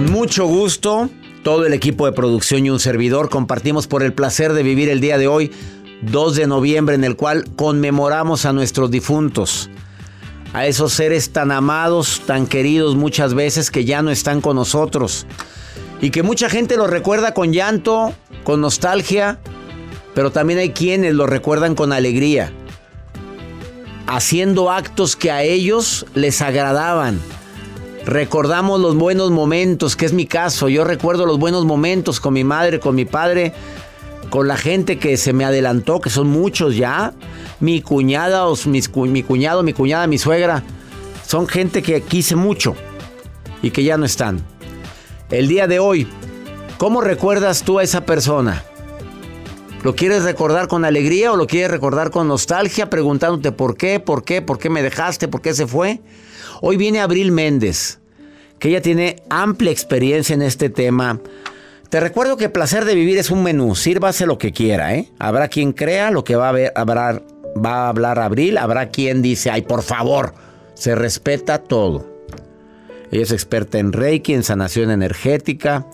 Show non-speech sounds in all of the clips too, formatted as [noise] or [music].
Con mucho gusto, todo el equipo de producción y un servidor compartimos por el placer de vivir el día de hoy, 2 de noviembre, en el cual conmemoramos a nuestros difuntos, a esos seres tan amados, tan queridos muchas veces que ya no están con nosotros. Y que mucha gente los recuerda con llanto, con nostalgia, pero también hay quienes los recuerdan con alegría, haciendo actos que a ellos les agradaban Recordamos los buenos momentos, que es mi caso. Yo recuerdo los buenos momentos con mi madre, con mi padre, con la gente que se me adelantó, que son muchos ya. Mi cuñada, mi cuñado, mi cuñada, mi suegra. Son gente que quise mucho y que ya no están. El día de hoy, ¿cómo recuerdas tú a esa persona? ¿Lo quieres recordar con alegría o lo quieres recordar con nostalgia, preguntándote por qué, por qué, por qué me dejaste, por qué se fue? Hoy viene Abril Méndez, que ella tiene amplia experiencia en este tema. Te recuerdo que placer de vivir es un menú, sírvase lo que quiera, ¿eh? Habrá quien crea lo que va a, ver, habrá, va a hablar Abril, habrá quien dice, ay, por favor, se respeta todo. Ella es experta en Reiki, en sanación energética,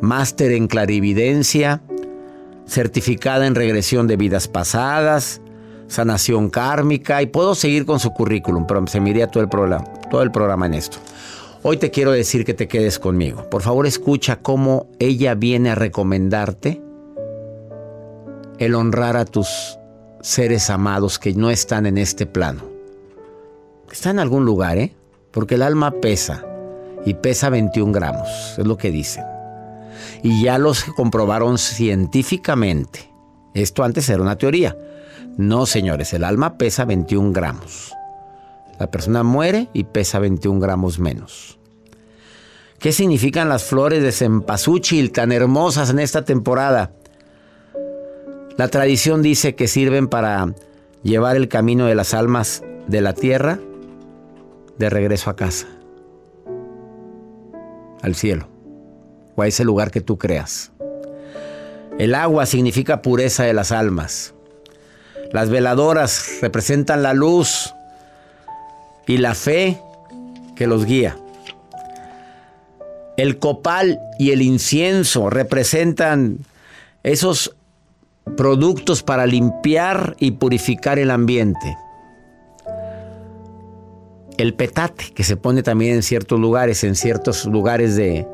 máster en clarividencia, certificada en regresión de vidas pasadas, sanación kármica y puedo seguir con su currículum, pero se me iría todo el programa, todo el programa en esto. Hoy te quiero decir que te quedes conmigo. Por favor, escucha cómo ella viene a recomendarte el honrar a tus seres amados que no están en este plano. Está en algún lugar, ¿eh? Porque el alma pesa y pesa 21 gramos, es lo que dicen. Y ya los comprobaron científicamente. Esto antes era una teoría. No, señores, el alma pesa 21 gramos. La persona muere y pesa 21 gramos menos. ¿Qué significan las flores de cempasúchil tan hermosas en esta temporada? La tradición dice que sirven para llevar el camino de las almas de la tierra de regreso a casa, al cielo, o a ese lugar que tú creas. El agua significa pureza de las almas. Las veladoras representan la luz y la fe que los guía. El copal y el incienso representan esos productos para limpiar y purificar el ambiente. El petate, que se pone también en ciertos lugares, en ciertos lugares de,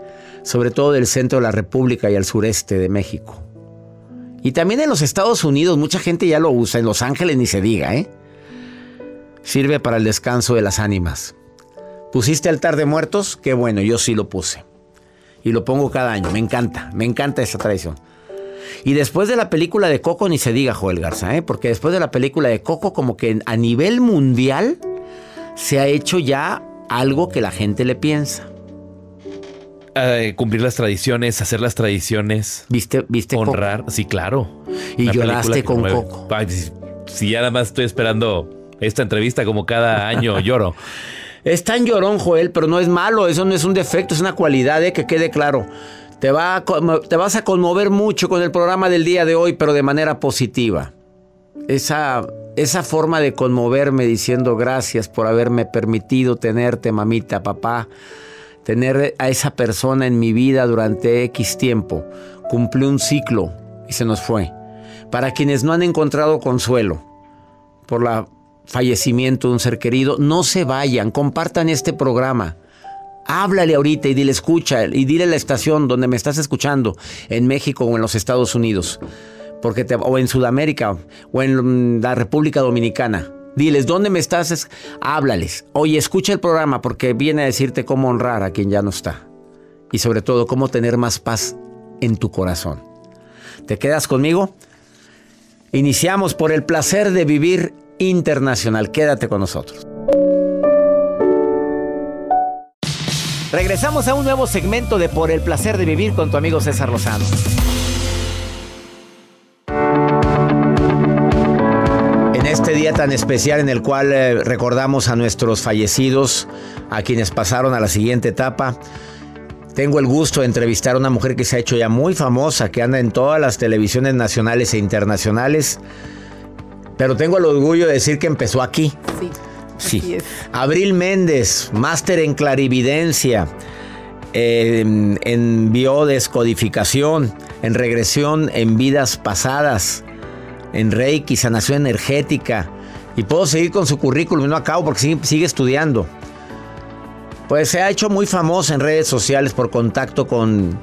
sobre todo del centro de la República y al sureste de México. Y también en los Estados Unidos mucha gente ya lo usa, en Los Ángeles ni se diga, ¿eh? Sirve para el descanso de las ánimas. ¿Pusiste altar de muertos? Qué bueno, yo sí lo puse. Y lo pongo cada año, me encanta, me encanta esa tradición. Y después de la película de Coco ni se diga Joel Garza, ¿eh? porque después de la película de Coco como que a nivel mundial se ha hecho ya algo que la gente le piensa. Eh, cumplir las tradiciones, hacer las tradiciones. ¿Viste, viste honrar? Sí, claro. Y lloraste con Coco. si, ya nada más estoy esperando esta entrevista como cada año [laughs] lloro. Es tan llorón, Joel, pero no es malo, eso no es un defecto, es una cualidad, eh, que quede claro. Te, va te vas a conmover mucho con el programa del día de hoy, pero de manera positiva. Esa, esa forma de conmoverme diciendo gracias por haberme permitido tenerte, mamita, papá tener a esa persona en mi vida durante X tiempo. Cumplió un ciclo y se nos fue. Para quienes no han encontrado consuelo, por la fallecimiento de un ser querido, no se vayan, compartan este programa. Háblale ahorita y dile escucha y dile la estación donde me estás escuchando, en México o en los Estados Unidos, porque te, o en Sudamérica o en la República Dominicana. Diles, ¿dónde me estás? Es- Háblales. Oye, escucha el programa porque viene a decirte cómo honrar a quien ya no está. Y sobre todo, cómo tener más paz en tu corazón. ¿Te quedas conmigo? Iniciamos por el placer de vivir internacional. Quédate con nosotros. Regresamos a un nuevo segmento de Por el placer de vivir con tu amigo César Lozano. En este día tan especial en el cual eh, recordamos a nuestros fallecidos, a quienes pasaron a la siguiente etapa, tengo el gusto de entrevistar a una mujer que se ha hecho ya muy famosa, que anda en todas las televisiones nacionales e internacionales, pero tengo el orgullo de decir que empezó aquí. Sí. Sí. Abril Méndez, máster en clarividencia, eh, en, en biodescodificación, en regresión en vidas pasadas, en Reiki, sanación energética. Y puedo seguir con su currículum, no acabo porque sigue, sigue estudiando. Pues se ha hecho muy famosa en redes sociales por contacto con...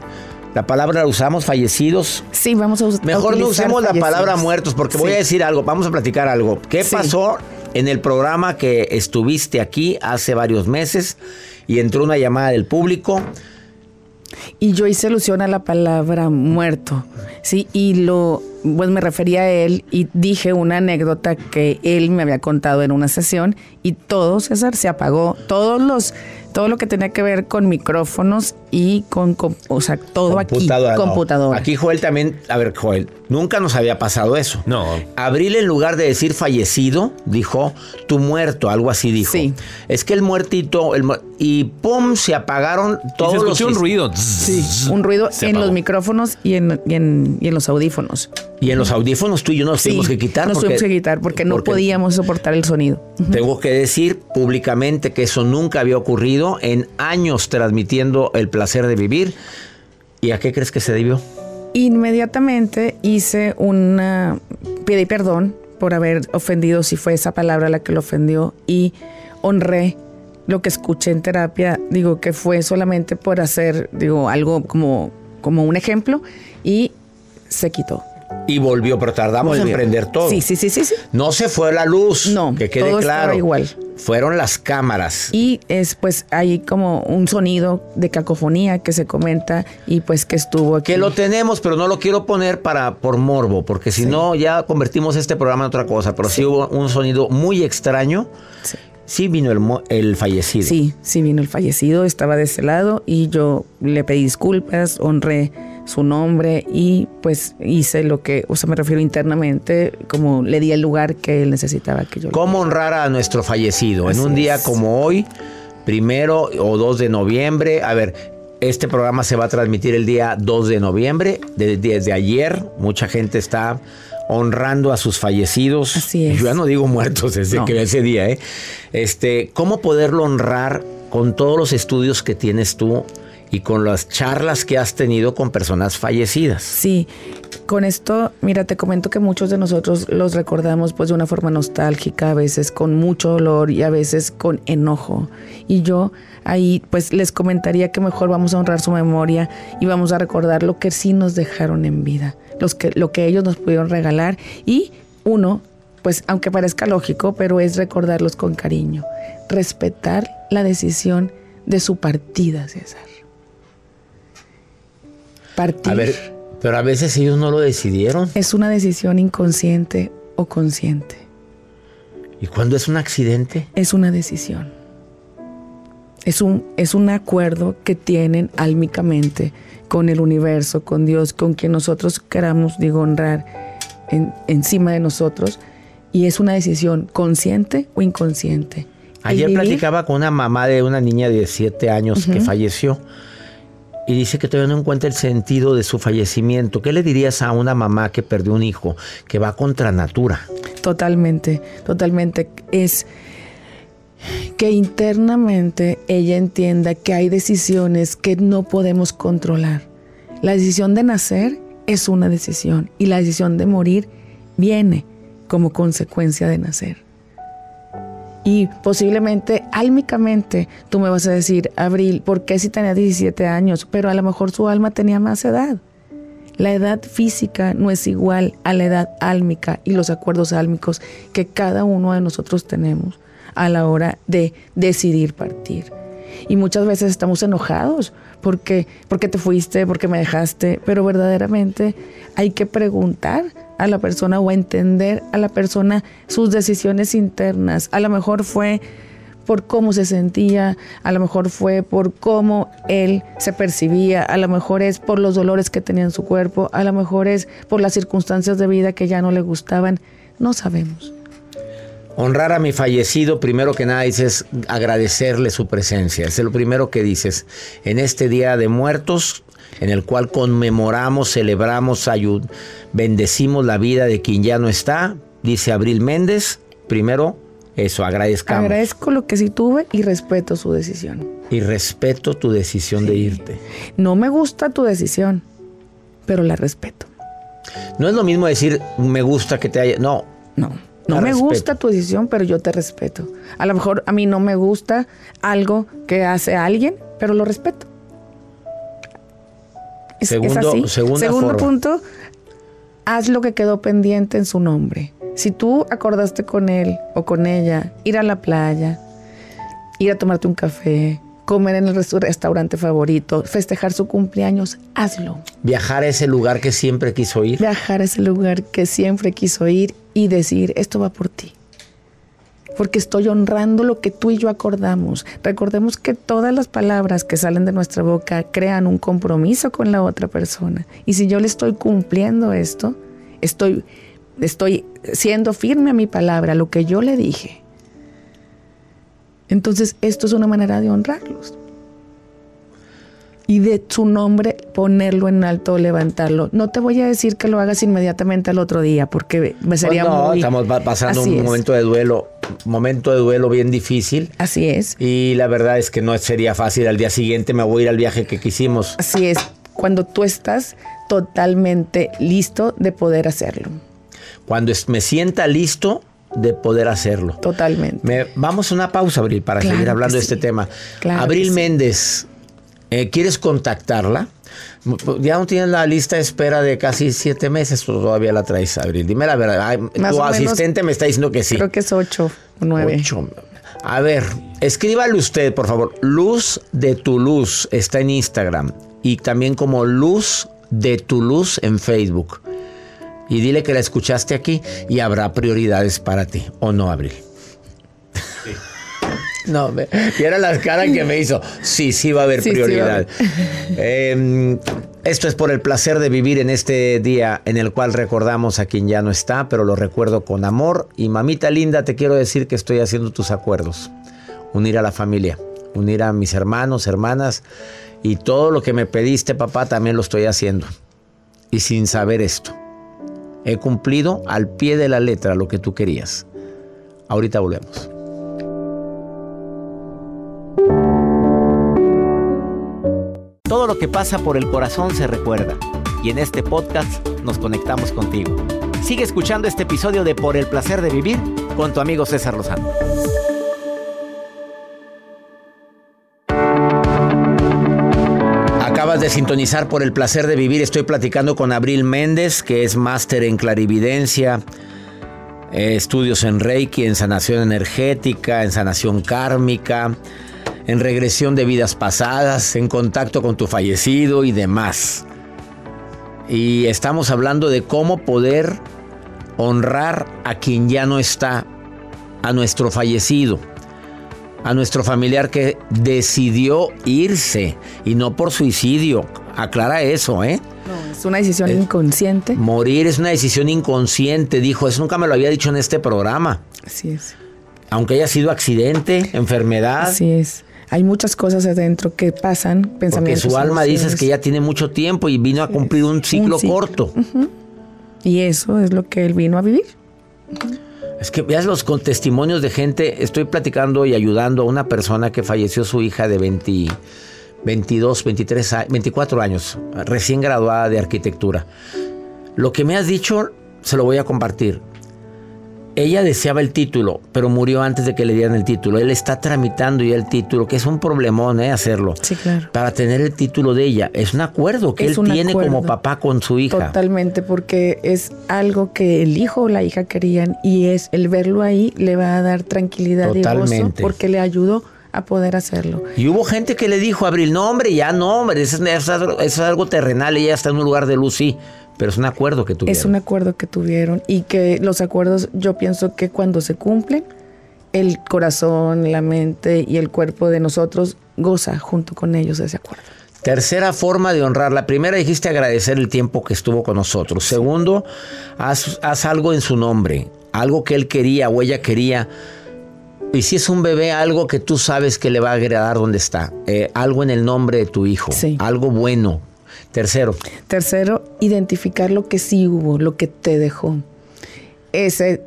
La palabra la usamos, fallecidos. Sí, vamos a us- a Mejor no usemos la palabra muertos porque voy a decir algo, vamos a platicar algo. ¿Qué Sí. pasó en el programa que estuviste aquí hace varios meses y entró una llamada del público? Y yo hice alusión a la palabra muerto, ¿sí? Y lo, pues me refería a él y dije una anécdota que él me había contado en una sesión y todo, César, se apagó. Todos los, todo lo que tenía que ver con micrófonos y con, con- o sea, todo aquí, no. computadora. Aquí Joel también, a ver Joel, nunca nos había pasado eso. No. Abril en lugar de decir fallecido, dijo tu muerto, algo así dijo. Sí. Es que el muertito, el mu- y pum, se apagaron Y todos se los escuchó un ruido. Sí, un ruido Se en apagó. los micrófonos y en, y en, y en los audífonos. Y en los audífonos tú y yo nos Sí, tuvimos que quitar. Nos porque- tuvimos que quitar porque no porque podíamos soportar el sonido. Tengo que decir públicamente que eso nunca había ocurrido en años transmitiendo el placer de vivir. ¿Y a qué crees que se debió? Inmediatamente hice una. Pedí perdón por haber ofendido, si fue esa palabra la que lo ofendió, y honré lo que escuché en terapia. Digo que fue solamente por hacer, digo, algo como, como un ejemplo, y se quitó. Y volvió, pero tardamos en prender todo. Sí, sí, sí, sí. sí. No se fue la luz. No, que quede todo claro. igual. Fueron las cámaras. Y es pues hay como un sonido de cacofonía que se comenta y pues que estuvo aquí. Que lo tenemos, pero no lo quiero poner para por morbo, porque si no ya convertimos este programa en otra cosa. Pero sí, hubo un sonido muy extraño. Sí. Sí vino el, el fallecido. Sí, sí vino el fallecido, estaba de ese lado y yo le pedí disculpas, honré su nombre y pues hice lo que, o sea, me refiero internamente, como le di el lugar que él necesitaba que yo le ¿Cómo honrar a nuestro fallecido? en un día es. como hoy, primero o 2 de noviembre. A ver, este programa se va a transmitir el día 2 de noviembre. De- Desde ayer, mucha gente está honrando a sus fallecidos. Así es. Yo ya no digo muertos desde No. que ese día, ¿eh? Este, ¿cómo poderlo honrar con todos los estudios que tienes tú y con las charlas que has tenido con personas fallecidas? Sí, con esto, mira, te comento que muchos de nosotros los recordamos pues de una forma nostálgica, a veces con mucho dolor y a veces con enojo. Y yo ahí pues les comentaría que mejor vamos a honrar su memoria y vamos a recordar lo que sí nos dejaron en vida, los que, lo que ellos nos pudieron regalar y uno, pues aunque parezca lógico, pero es recordarlos con cariño, respetar la decisión de su partida, César. Partir A ver, pero a veces ellos no lo decidieron. es una decisión inconsciente o consciente. ¿Y cuando es un accidente? Es una decisión. Es un, es un acuerdo que tienen álmicamente con el universo, con Dios, con quien nosotros queramos, digo, honrar en- encima de nosotros. Y es una decisión consciente o inconsciente. Ayer vivir- platicaba con una mamá de una niña de 7 años que falleció y dice que todavía no encuentra el sentido de su fallecimiento. ¿Qué le dirías a una mamá que perdió un hijo, que va contra natura? Totalmente, totalmente. Es que internamente ella entienda que hay decisiones que no podemos controlar. La decisión de nacer es una decisión y la decisión de morir viene como consecuencia de nacer. Y posiblemente, álmicamente, tú me vas a decir, Abril, ¿por qué si tenía 17 años? Pero a lo mejor su alma tenía más edad. La edad física no es igual a la edad álmica y los acuerdos álmicos que cada uno de nosotros tenemos a la hora de decidir partir. Y muchas veces estamos enojados porque, porque te fuiste, porque me dejaste, pero verdaderamente hay que preguntar a la persona o a entender a la persona sus decisiones internas. A lo mejor fue por cómo se sentía, a lo mejor fue por cómo él se percibía, a lo mejor es por los dolores que tenía en su cuerpo, a lo mejor es por las circunstancias de vida que ya no le gustaban, no sabemos. Honrar a mi fallecido, primero que nada dices agradecerle su presencia. Es lo primero que dices. En este día de muertos, en el cual conmemoramos, celebramos, bendecimos la vida de quien ya no está, dice Abril Méndez, primero eso, agradezcamos. Agradezco lo que sí tuve y respeto su decisión. Y respeto tu decisión de irte. No me gusta tu decisión, pero la respeto. No es lo mismo decir me gusta que te haya. No. No. No me gusta tu decisión, pero yo te respeto. A lo mejor a mí no me gusta algo que hace alguien, pero lo respeto. segundo, Segundo punto, haz lo que quedó pendiente en su nombre. Si tú acordaste con él o con ella ir a la playa, ir a tomarte un café, comer en el restaurante favorito, festejar su cumpleaños, hazlo. Viajar a ese lugar que siempre quiso ir. Viajar a ese lugar que siempre quiso ir y decir, esto va por ti. Porque estoy honrando lo que tú y yo acordamos. Recordemos que todas las palabras que salen de nuestra boca crean un compromiso con la otra persona. Y si yo le estoy cumpliendo esto, estoy estoy siendo firme a mi palabra, lo que yo le dije. Entonces, esto es una manera de honrarlos. Y de su nombre ponerlo en alto, levantarlo. No te voy a decir que lo hagas inmediatamente al otro día, porque me sería pues no, estamos pasando un momento de duelo, momento de duelo bien difícil. Así es. Y la verdad es que no sería fácil. Al día siguiente me voy a ir al viaje que quisimos. Así es. Cuando tú estás totalmente listo de poder hacerlo cuando me sienta listo de poder hacerlo. Totalmente. vamos a una pausa, Abril, para seguir hablando de este tema. Abril Méndez, eh, ¿quieres contactarla? Ya no tienes la lista de espera de casi siete meses, todavía la traes, Abril. Dime la verdad. tu asistente me está diciendo que sí. Creo que es ocho o nueve. Ocho. A ver, escríbale usted, por favor. Luz de tu luz está en Instagram y también como Luz de tu luz en Facebook y dile que la escuchaste aquí y habrá prioridades para ti. ¿O no, Abril? Sí. [laughs] No, y era la cara que me hizo. Sí, sí va a haber prioridad. Em, esto es por el placer de vivir en este día en el cual recordamos a quien ya no está, pero lo recuerdo con amor. Y mamita linda, te quiero decir que estoy haciendo tus acuerdos. Unir a la familia, unir a mis hermanos, hermanas. Y todo lo que me pediste, papá, también lo estoy haciendo. Y sin saber esto. He cumplido al pie de la letra lo que tú querías. Ahorita volvemos. Todo lo que pasa por el corazón se recuerda y en este podcast nos conectamos contigo. Sigue escuchando este episodio de Por el placer de vivir con tu amigo César Lozano. De sintonizar por el placer de vivir. Estoy platicando con Abril Méndez, que es máster en clarividencia, eh, estudios en Reiki, en sanación energética, en sanación kármica, en regresión de vidas pasadas, en contacto con tu fallecido y demás. Y estamos hablando de cómo poder honrar a quien ya no está, a nuestro fallecido a nuestro familiar que decidió irse y no por suicidio. Aclara eso, ¿eh? No, es una decisión inconsciente. Morir es una decisión inconsciente, dijo. Eso nunca me lo había dicho en este programa. Así es. Aunque haya sido accidente, enfermedad. Así es. Hay muchas cosas adentro que pasan, pensamientos. Porque su alma dice que ya tiene mucho tiempo y vino a cumplir un ciclo, corto. Y eso es lo que él vino a vivir. Es que veas los testimonios de gente. Estoy platicando y ayudando a una persona que falleció su hija de 22, 23, 24 años, recién graduada de arquitectura. Lo que me has dicho se lo voy a compartir. Ella deseaba el título, pero murió antes de que le dieran el título. Él está tramitando ya el título, que es un problemón, ¿eh? Hacerlo. Sí, claro. Para tener el título de ella. Es un acuerdo que Es él tiene como papá con su hija. Totalmente, porque es algo que el hijo o la hija querían y es el verlo ahí le va a dar tranquilidad y gozo porque le ayudó a poder hacerlo. Y hubo gente que le dijo a Abril, no hombre, ya no, hombre, eso es, eso es algo terrenal, ella está en un lugar de luz, sí. Pero es un acuerdo que tuvieron. Es un acuerdo que tuvieron y que los acuerdos yo pienso que cuando se cumplen, el corazón, la mente y el cuerpo de nosotros goza junto con ellos de ese acuerdo. Tercera forma de honrar. La primera dijiste agradecer el tiempo que estuvo con nosotros. Segundo, haz, haz algo en su nombre. Algo que él quería o ella quería. Y si es un bebé, algo que tú sabes que le va a agradar donde está. Eh, algo en el nombre de tu hijo. Sí. Algo bueno. Tercero, Tercero, identificar lo que sí hubo, lo que te dejó. Ese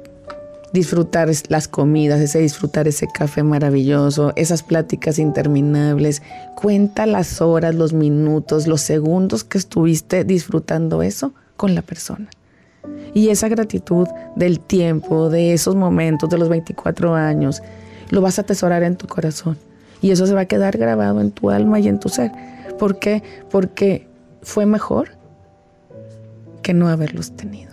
disfrutar las comidas, ese disfrutar ese café maravilloso, esas pláticas interminables. Cuenta las horas, los minutos, los segundos que estuviste disfrutando eso con la persona. Y esa gratitud del tiempo, de esos momentos, de los 24 años, lo vas a atesorar en tu corazón. Y eso se va a quedar grabado en tu alma y en tu ser. ¿Por qué? Porque fue mejor que no haberlos tenido.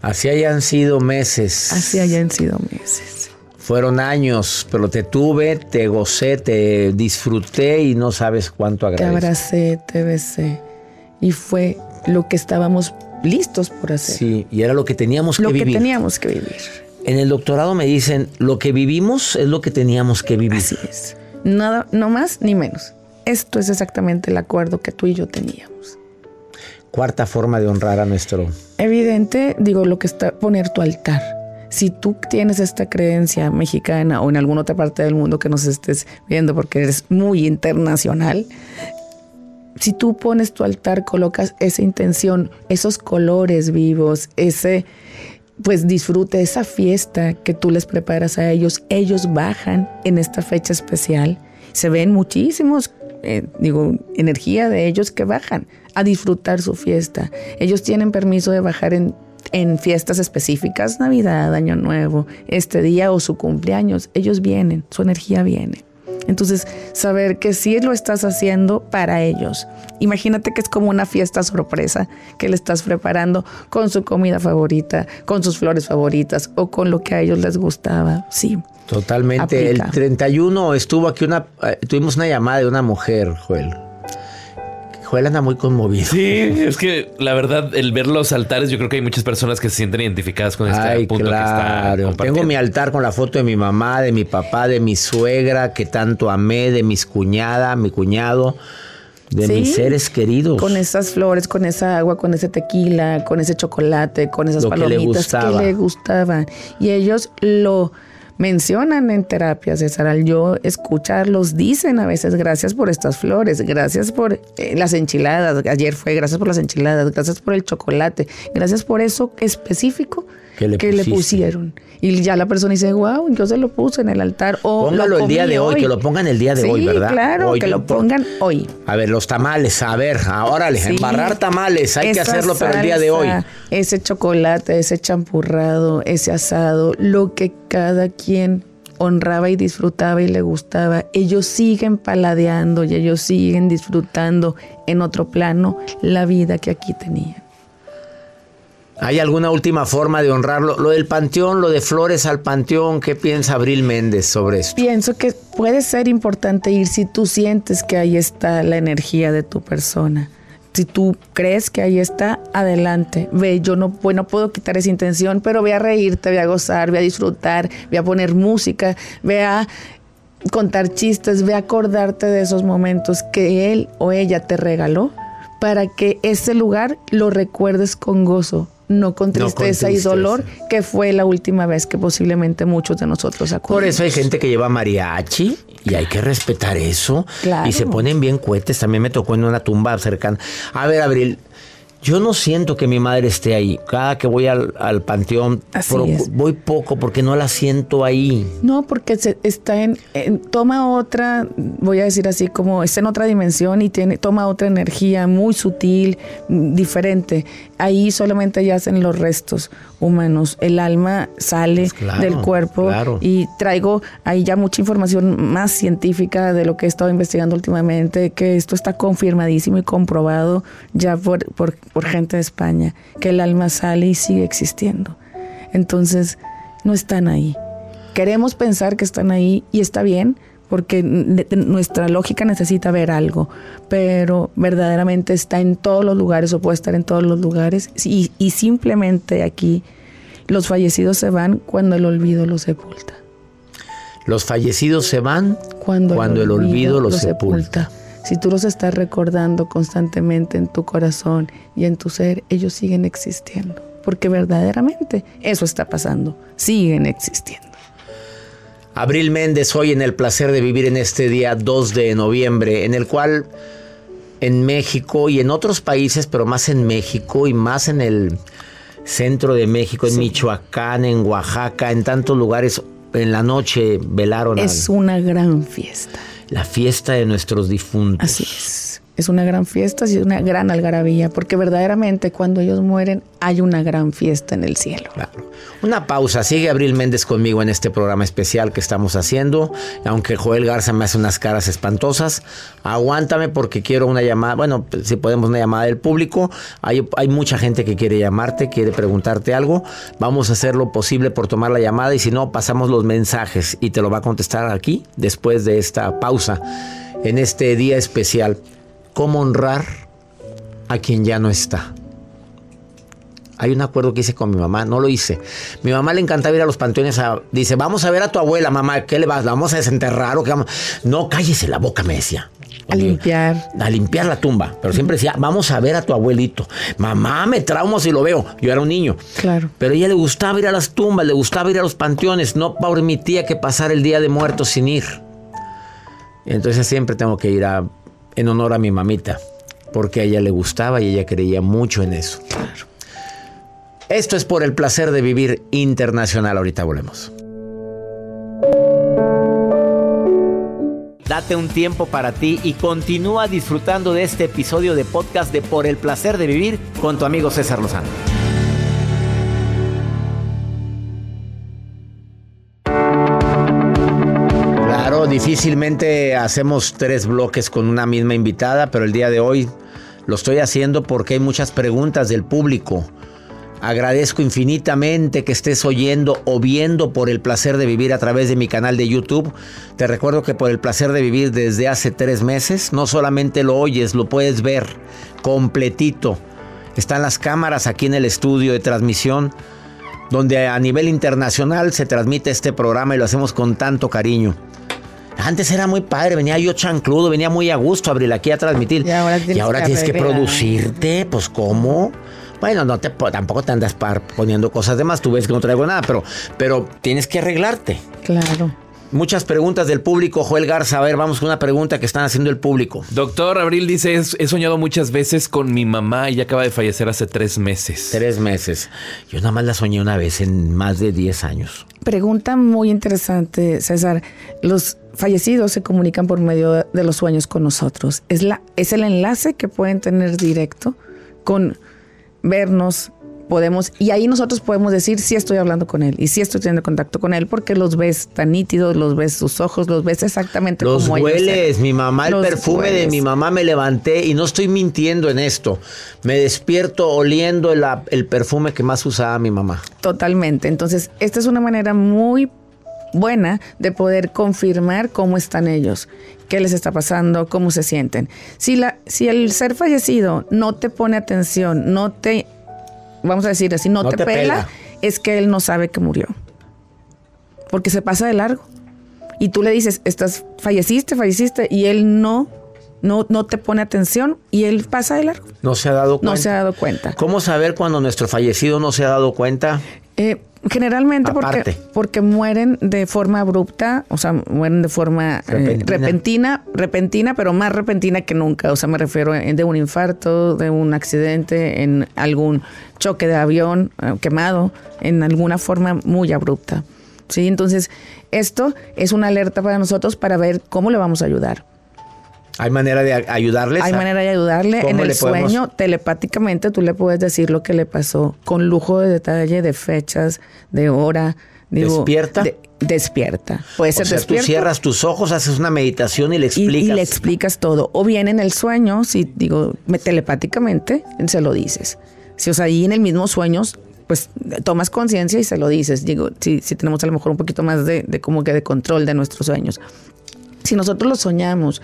así hayan sido meses. Así hayan sido meses. Fueron años, pero te tuve, te gocé, te disfruté y no sabes cuánto Te agradezco. abracé, te besé. Y fue lo que estábamos listos por hacer. Sí, y era lo que teníamos lo que que vivir. teníamos que vivir. En el doctorado me dicen, lo que vivimos es lo que teníamos que vivir. Así es. Nada, no más ni menos. Esto es exactamente el acuerdo que tú y yo teníamos. Cuarta forma de honrar a nuestro. Evidente, digo, lo que está poner tu altar. Si tú tienes esta creencia mexicana o en alguna otra parte del mundo que nos estés viendo porque eres muy internacional, si tú pones tu altar, colocas esa intención, esos colores vivos, ese pues disfrute esa fiesta que tú les preparas a ellos, ellos bajan en esta fecha especial. Se ven muchísimos, eh, digo, energía de ellos que bajan a disfrutar su fiesta. Ellos tienen permiso de bajar en, en fiestas específicas, Navidad, Año Nuevo, este día o su cumpleaños. Ellos vienen, su energía viene. Entonces, saber que sí lo estás haciendo para ellos. Imagínate que es como una fiesta sorpresa que le estás preparando con su comida favorita, con sus flores favoritas o con lo que a ellos les gustaba. Sí. Totalmente. Aplica. El 31 estuvo aquí una. eh, tuvimos una llamada de una mujer, Joel. Joel anda muy conmovido. Sí, es que la verdad, el ver los altares, yo creo que hay muchas personas que se sienten identificadas con este Ay, punto que está claro. Tengo mi altar con la foto de mi mamá, de mi papá, de mi suegra, que tanto amé, de mis cuñada, mi cuñado, de Sí. mis seres queridos. Con esas flores, con esa agua, con ese tequila, con ese chocolate, con esas Lo que le palomitas gustaba. que le gustaban. Y ellos lo mencionan en terapia, César. Al yo escucharlos, dicen a veces gracias por estas flores, gracias por eh, las enchiladas. Ayer fue gracias por las enchiladas, gracias por el chocolate, gracias por eso específico Que le pusieron. Y ya la persona dice, wow, yo se lo puse en el altar. O Póngalo lo el día de hoy, que lo pongan el día de Sí, hoy, ¿verdad? Claro, Hoy que lo pongan hoy. A ver, los tamales, a ver, ahora Sí. embarrar tamales, hay que hacerlo, pero el día de hoy. Ese chocolate, ese champurrado, ese asado, lo que cada quien honraba y disfrutaba y le gustaba, ellos siguen paladeando y ellos siguen disfrutando en otro plano la vida que aquí tenían. ¿Hay alguna última forma de honrarlo? Lo del panteón, lo de flores al panteón, ¿qué piensa Abril Méndez sobre esto? Pienso que puede ser importante ir si tú sientes que ahí está la energía de tu persona. Si tú crees que ahí está, adelante. Ve, yo no, no puedo quitar esa intención, pero ve a reírte, ve a gozar, ve a disfrutar, ve a poner música, ve a contar chistes, ve a acordarte de esos momentos que él o ella te regaló para que ese lugar lo recuerdes con gozo, no con No con tristeza y dolor, que fue la última vez que posiblemente muchos de nosotros acudimos. Por eso hay gente que lleva mariachi y hay que respetar eso. Claro. Y se ponen bien cohetes. También me tocó en una tumba cercana. A ver, Abril, yo no siento que mi madre esté ahí. Cada que voy al, al panteón, voy poco porque no la siento ahí. No, porque se, está en, en- toma otra, voy a decir así como está en otra dimensión y tiene toma otra energía muy sutil, mm, diferente. ahí solamente yacen los restos humanos. El alma sale Pues claro, del cuerpo claro. y traigo ahí ya mucha información más científica de lo que he estado investigando últimamente, que esto está confirmadísimo y comprobado ya por, por, por gente de España, que el alma sale y sigue existiendo. Entonces, no están ahí. Queremos pensar que están ahí y está bien, porque nuestra lógica necesita ver algo, pero verdaderamente está en todos los lugares o puede estar en todos los lugares y, y simplemente aquí los fallecidos se van cuando el olvido los sepulta. Los fallecidos se van Cuando, el olvido los sepulta. Si tú los estás recordando constantemente en tu corazón y en tu ser, ellos siguen existiendo. Porque verdaderamente eso está pasando. Siguen existiendo. Abril Méndez hoy en el placer de vivir en este día 2 de noviembre, en el cual en México y en otros países, pero más en México y más en el centro de México, en Michoacán, en Oaxaca, en tantos lugares, en la noche velaron Es una gran fiesta. la fiesta de nuestros difuntos. Así es. Es una gran fiesta y una gran algarabía, porque verdaderamente cuando ellos mueren hay una gran fiesta en el cielo. Claro. Una pausa. Sigue Abril Méndez conmigo en este programa especial que estamos haciendo. Aunque Joel Garza me hace unas caras espantosas, aguántame porque quiero una llamada. Bueno, pues, si podemos una llamada del público. Hay mucha gente que quiere llamarte, quiere preguntarte algo. Vamos a hacer lo posible por tomar la llamada y si no, pasamos los mensajes y te lo va a contestar aquí después de esta pausa en este día especial. ¿Cómo honrar a quien ya no está? Hay un acuerdo que hice con mi mamá, no lo hice. Mi mamá le encantaba ir a los panteones a... Dice, vamos a ver a tu abuela, mamá, ¿qué le vas? ¿La vamos a desenterrar o qué vamos? No, cállese la boca, me decía. A limpiar. A limpiar la tumba. Pero siempre decía, vamos a ver a tu abuelito. Mamá, me traumo si lo veo. Yo era un niño. Claro. Pero a ella le gustaba ir a las tumbas, le gustaba ir a los panteones. No permitía que pasara el día de muertos sin ir. Entonces siempre tengo que ir a, en honor a mi mamita. Porque a ella le gustaba y ella creía mucho en eso. Esto es por el placer de vivir internacional. Ahorita volvemos. Date un tiempo para ti y continúa disfrutando de este episodio de podcast de Por el placer de vivir con tu amigo César Lozano. Difícilmente hacemos tres bloques con una misma invitada, pero el día de hoy lo estoy haciendo porque hay muchas preguntas del público. Agradezco infinitamente que estés oyendo o viendo por el placer de vivir a través de mi canal de YouTube. Te recuerdo que por el placer de vivir desde hace tres meses, no solamente lo oyes, lo puedes ver completito. Están las cámaras aquí en el estudio de transmisión, donde a nivel internacional se transmite este programa y lo hacemos con tanto cariño. Antes era muy padre, venía yo chancludo, venía muy a gusto abrir aquí a transmitir. Y ahora tienes y ahora que tienes que arreglar. producirte, pues ¿cómo? Bueno, no te po- tampoco te andas poniendo cosas de más, tú ves que no traigo nada, pero, pero tienes que arreglarte. Claro. Muchas preguntas del público, Joel Garza. A ver, vamos con una pregunta que están haciendo el público. Doctor Abril dice, "Es- he soñado muchas veces con mi mamá y acaba de fallecer hace tres meses. Tres meses. Yo nada más la soñé una vez en más de 10 años. Pregunta muy interesante, César. Los fallecidos se comunican por medio de los sueños con nosotros. Es, la, es el enlace que pueden tener directo con vernos, podemos, y ahí nosotros podemos decir si estoy hablando con él y si estoy teniendo contacto con él porque los ves tan nítidos, los ves sus ojos, los ves exactamente Los como ellos hueles, eran. mi mamá, el Los perfume de mi mamá me levanté y no estoy mintiendo en esto. Me despierto oliendo el, el perfume que más usaba mi mamá. Totalmente. Entonces, esta es una manera muy buena de poder confirmar cómo están ellos, qué les está pasando, cómo se sienten. Si, la, si el ser fallecido no te pone atención, no te, vamos a decir así, no, No te, te pela, pela. es que él no sabe que murió. Porque se pasa de largo. Y tú le dices, estás, falleciste, falleciste, y él no, no, no te pone atención y él pasa de largo. No se ha dado cuenta. No se ha dado cuenta. ¿Cómo saber cuando nuestro fallecido no se ha dado cuenta? Eh, generalmente porque, Aparte. porque mueren de forma abrupta, o sea, mueren de forma eh, Repentina. repentina, repentina, pero más repentina que nunca. O sea, me refiero en- de un infarto, de un accidente, en algún choque de avión eh, quemado, en alguna forma muy abrupta. Sí, entonces esto es una alerta para nosotros para ver cómo le vamos a ayudar. ¿Hay manera de ayudarles? Hay a- manera de ayudarle. En ¿Cómo el podemos- sueño, telepáticamente, tú le puedes decir lo que le pasó con lujo de detalle, de fechas, de hora. Digo, ¿Despierta? de- despierta. Puede O ser sea, despierta. tú cierras tus ojos, haces una meditación y le y, explicas. y le explicas todo. O bien en el sueño, si digo me- telepáticamente, se lo dices. Si o sea, ahí en el mismo sueño, pues tomas conciencia y se lo dices. Digo, si, si tenemos a lo mejor un poquito más de, de como que de control de nuestros sueños. Si nosotros los soñamos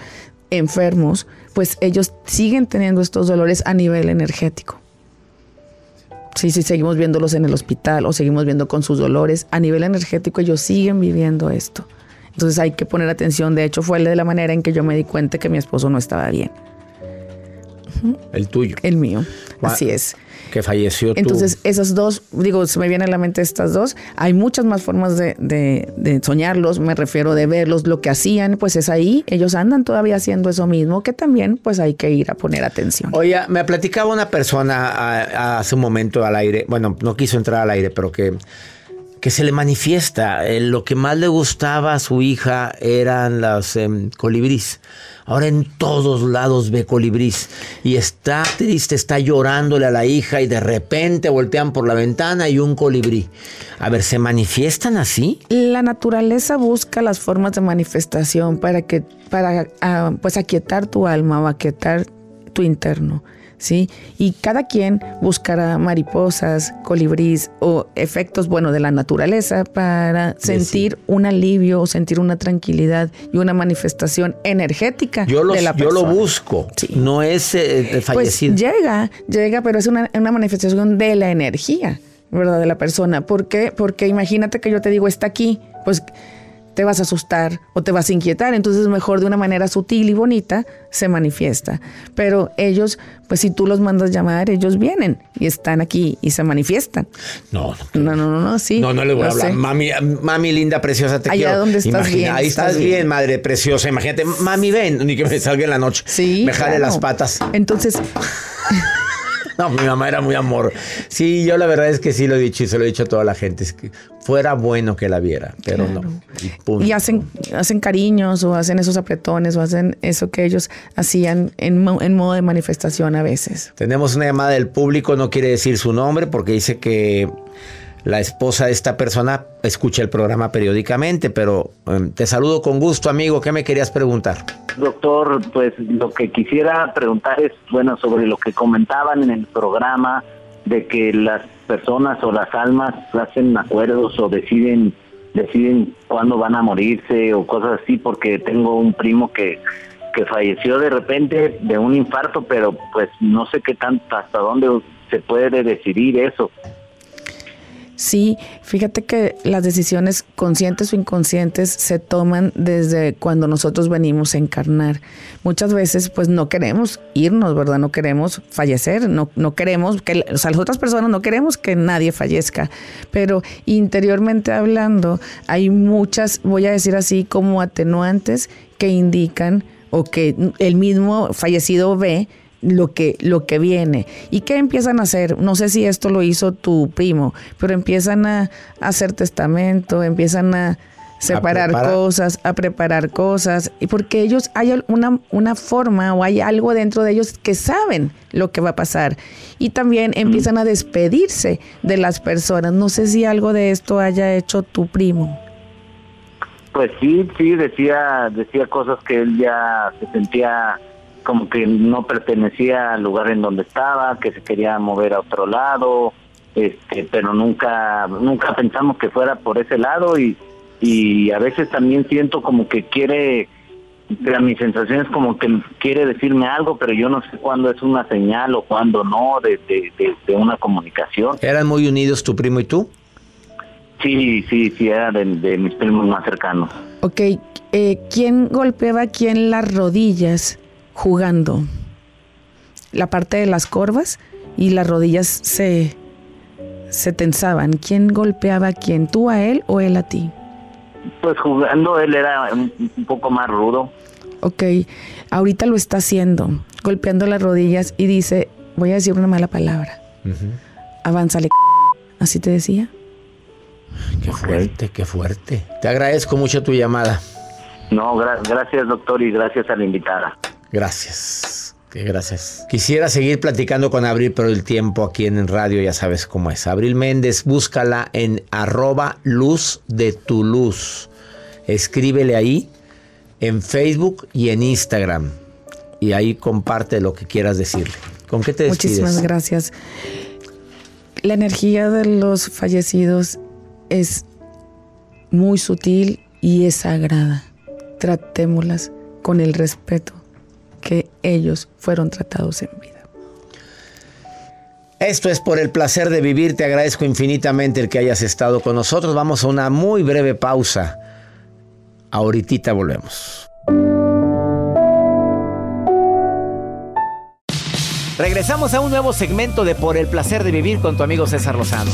enfermos, pues ellos siguen teniendo estos dolores a nivel energético. Sí, sí, seguimos viéndolos en el hospital o seguimos viendo con sus dolores. A nivel energético ellos siguen viviendo esto. Entonces hay que poner atención. De hecho, fue de la manera en que yo me di cuenta que mi esposo no estaba bien. El tuyo, El mío. Así es. Que falleció tú. Entonces, esas dos, digo, se me vienen a la mente estas dos. Hay muchas más formas de, de- de soñarlos, me refiero de verlos, lo que hacían, pues es ahí. Ellos andan todavía haciendo eso mismo, que también, pues hay que ir a poner atención. Oye, me platicaba una persona hace un momento al aire, bueno, no quiso entrar al aire, pero que, que se le manifiesta. eh, lo que más le gustaba a su hija eran las em, colibrís. Ahora en todos lados ve colibrís. Y está triste, está llorándole a la hija y de repente voltean por la ventana y un colibrí. A ver, ¿se manifiestan así? La naturaleza busca las formas de manifestación para que, para ah, pues aquietar tu alma o aquietar tu interno, ¿sí? Y cada quien buscará mariposas, colibrís o efectos, bueno, de la naturaleza para sentir un alivio o sentir una tranquilidad y una manifestación energética Yo, los- de la yo lo busco. Sí. No es eh, eh, Pues fallecido. llega, llega, pero es una, una manifestación de la energía, ¿verdad? De la persona. ¿Por qué? Porque imagínate que yo te digo, está aquí, pues te vas a asustar o te vas a inquietar. Entonces, mejor de una manera sutil y bonita se manifiesta. Pero ellos, pues si tú los mandas llamar, ellos vienen y están aquí y se manifiestan. no, no. No, no, no, no, sí. No, no le voy a hablar. sé. Mami, mami linda, preciosa, te Allá quiero. donde estás Imagina, bien, Ahí estás, estás bien, bien. madre preciosa. Imagínate, mami, ven, ni que me salga en la noche. Sí. Me jale claro. las patas. Entonces, [laughs] No, mi mamá era muy amor. Sí, yo la verdad es que sí lo he dicho y se lo he dicho a toda la gente. Es que fuera bueno que la viera, pero no. Y hacen, hacen cariños o hacen esos apretones o hacen eso que ellos hacían en, en modo de manifestación a veces. Tenemos una llamada del público, no quiere decir su nombre porque dice que la esposa de esta persona escucha el programa periódicamente, pero em, te saludo con gusto, amigo. ¿Qué me querías preguntar? Doctor, pues lo que quisiera preguntar es, bueno, sobre lo que comentaban en el programa de que las personas o las almas hacen acuerdos o deciden deciden cuándo van a morirse o cosas así, porque tengo un primo que que falleció de repente de un infarto, pero pues no sé qué tanto hasta dónde se puede decidir eso. Sí, fíjate que las decisiones conscientes o inconscientes se toman desde cuando nosotros venimos a encarnar. Muchas veces pues no queremos irnos, ¿verdad? No queremos fallecer, no, no queremos que, o sea, las otras personas no queremos que nadie fallezca, pero interiormente hablando hay muchas, voy a decir así, como atenuantes que indican o que el mismo fallecido ve lo que, lo que viene. ¿Y qué empiezan a hacer? No sé si esto lo hizo tu primo, pero empiezan a, a hacer testamento, empiezan a separar preparar. cosas, a preparar cosas, y porque ellos hay una, una forma o hay algo dentro de ellos que saben lo que va a pasar. Y también empiezan a despedirse de las personas. No sé si algo de esto haya hecho tu primo. Pues sí, sí, decía, decía cosas que él ya se sentía como que no pertenecía al lugar en donde estaba, que se quería mover a otro lado, este, pero nunca, nunca pensamos que fuera por ese lado y, y a veces también siento como que quiere, pero mi sensación es como que quiere decirme algo, pero yo no sé cuándo es una señal o cuándo no de, de, de, de una comunicación. ¿Eran muy unidos tu primo y tú? Sí, sí, sí, era de, de mis primos más cercanos. Ok, eh, ¿quién golpeaba a quién las rodillas jugando? La parte de las corvas y las rodillas se, se tensaban. ¿Quién golpeaba a quién? ¿Tú a él o él a ti? Pues jugando él era un, poco más rudo. Ok, ahorita lo está haciendo, golpeando las rodillas y dice, voy a decir una mala palabra. Avánzale. ¿Así te decía? Qué fuerte, qué fuerte. Te agradezco mucho tu llamada. No, gra- gracias doctor y gracias a la invitada. Gracias. Gracias. Quisiera seguir platicando con Abril, pero el tiempo aquí en radio ya sabes cómo es. Abril Méndez, búscala en arroba luz de tu luz. Escríbele ahí en Facebook y en Instagram. Y ahí comparte lo que quieras decirle. ¿Con qué te despides? Muchísimas gracias. La energía de los fallecidos es muy sutil y es sagrada. Tratémoslas con el respeto que ellos fueron tratados en vida. Esto es por el placer de vivir. Te agradezco infinitamente el que hayas estado con nosotros. Vamos a una muy breve pausa. Ahorita volvemos. Regresamos a un nuevo segmento de Por el placer de vivir con tu amigo César Lozano.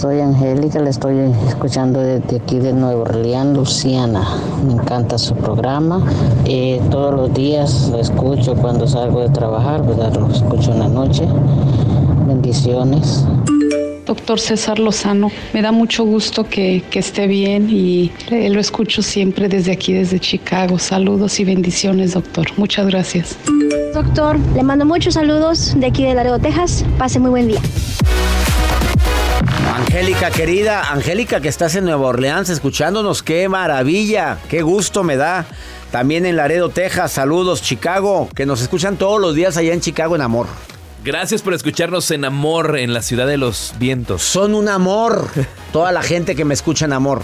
Soy Angélica, le estoy escuchando desde aquí de Nuevo Orleans, Luciana. Me encanta su programa. Eh, todos los días lo escucho cuando salgo de trabajar, ¿verdad? Lo escucho en la noche. Bendiciones. Doctor César Lozano, me da mucho gusto que, que esté bien y eh, lo escucho siempre desde aquí, desde Chicago. Saludos y bendiciones, doctor. Muchas gracias. Doctor, le mando muchos saludos de aquí de Laredo, Texas. Pase muy buen día. Angélica querida, Angélica que estás en Nueva Orleans escuchándonos, qué maravilla, qué gusto me da. También en Laredo, Texas, saludos Chicago, que nos escuchan todos los días allá en Chicago en amor. Gracias por escucharnos en amor en la ciudad de los vientos. Son un amor, toda la gente que me escucha en amor.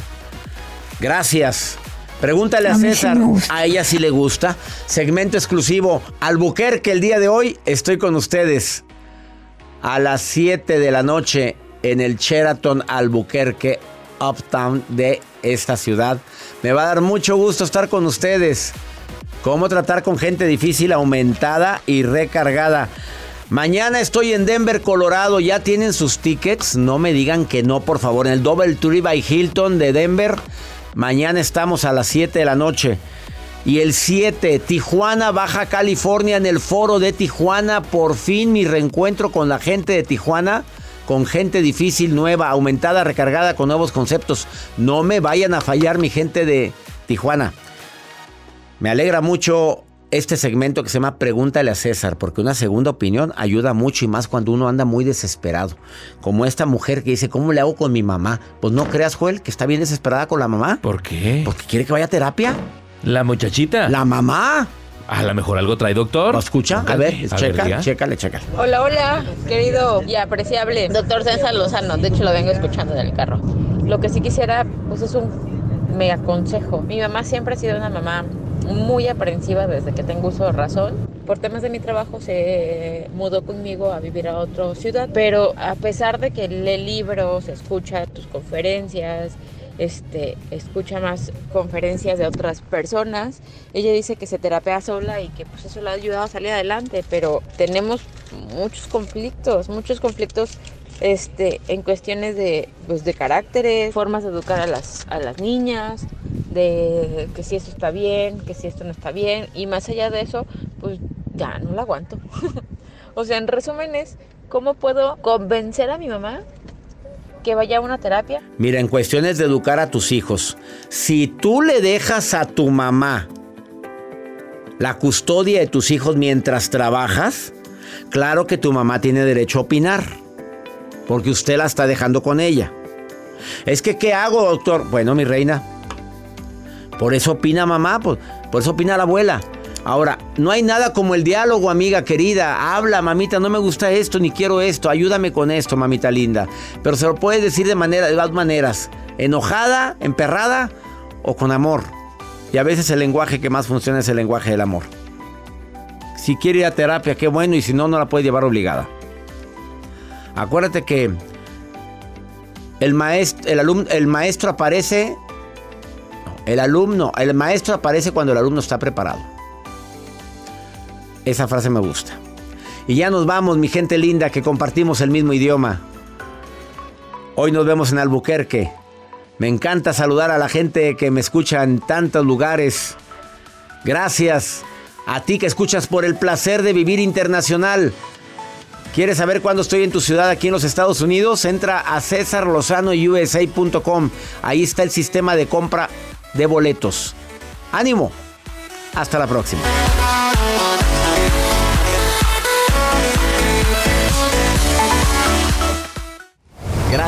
Gracias. Pregúntale a, A mí sí César, a ella sí le gusta. Segmento exclusivo, Albuquerque, el día de hoy estoy con ustedes a las 7 de la noche en el Sheraton Albuquerque, Uptown de esta ciudad. Me va a dar mucho gusto estar con ustedes. Cómo tratar con gente difícil, aumentada y recargada. Mañana estoy en Denver, Colorado. ¿Ya tienen sus tickets? No me digan que no, por favor. En el Double Tree by Hilton de Denver. Mañana estamos a las 7 de la noche. Y el 7, Tijuana, Baja California, en el foro de Tijuana. Por fin mi reencuentro con la gente de Tijuana. Con gente difícil, nueva, aumentada, recargada, con nuevos conceptos. No me vayan a fallar mi gente de Tijuana. Me alegra mucho este segmento que se llama Pregúntale a César, porque una segunda opinión ayuda mucho y más cuando uno anda muy desesperado. Como esta mujer que dice, ¿cómo le hago con mi mamá? Pues no creas, Joel, que está bien desesperada con la mamá. ¿Por qué? Porque quiere que vaya a terapia. La muchachita. La mamá. A lo mejor algo trae, doctor. ¿Lo escucha? A ver, A checa, diga. chécale, chécale. Hola, hola, querido y apreciable doctor César Lozano. De hecho, lo vengo escuchando en el carro. Lo que sí quisiera, pues es un mega consejo. Mi mamá siempre ha sido una mamá muy aprensiva desde que tengo uso de razón. Por temas de mi trabajo se mudó conmigo a vivir a otra ciudad, pero a pesar de que lee libros, escucha tus conferencias, este, escucha más conferencias de otras personas. Ella dice que se terapea sola y que pues eso le ha ayudado a salir adelante, pero tenemos muchos conflictos, muchos conflictos este, en cuestiones de, pues, de caracteres, formas de educar a las, a las niñas, de que si esto está bien, que si esto no está bien, y más allá de eso, pues ya no la aguanto. [laughs] o sea, en resumen es, ¿cómo puedo convencer a mi mamá que vaya a una terapia? Mira, en cuestiones de educar a tus hijos, si tú le dejas a tu mamá la custodia de tus hijos mientras trabajas, claro que tu mamá tiene derecho a opinar, porque usted la está dejando con ella. Es que, ¿qué hago, doctor? Bueno, mi reina, por eso opina mamá, por, por eso opina la abuela. Ahora, no hay nada como el diálogo, amiga querida. Habla, mamita, no me gusta esto, ni quiero esto. Ayúdame con esto, mamita linda. Pero se lo puedes decir de, manera, de dos maneras. Enojada, emperrada o con amor. Y a veces el lenguaje que más funciona es el lenguaje del amor. Si quiere ir a terapia, qué bueno. Y si no, no la puede llevar obligada. Acuérdate que el maestro, el alumno, el maestro aparece... El alumno, el maestro aparece cuando el alumno está preparado. Esa frase me gusta. Y ya nos vamos, mi gente linda, que compartimos el mismo idioma. Hoy nos vemos en Albuquerque. Me encanta saludar a la gente que me escucha en tantos lugares. Gracias a ti que escuchas por el placer de vivir internacional. ¿Quieres saber cuándo estoy en tu ciudad aquí en los Estados Unidos? Entra a cesarlozanousa.com. Ahí está el sistema de compra de boletos. ¡Ánimo! Hasta la próxima.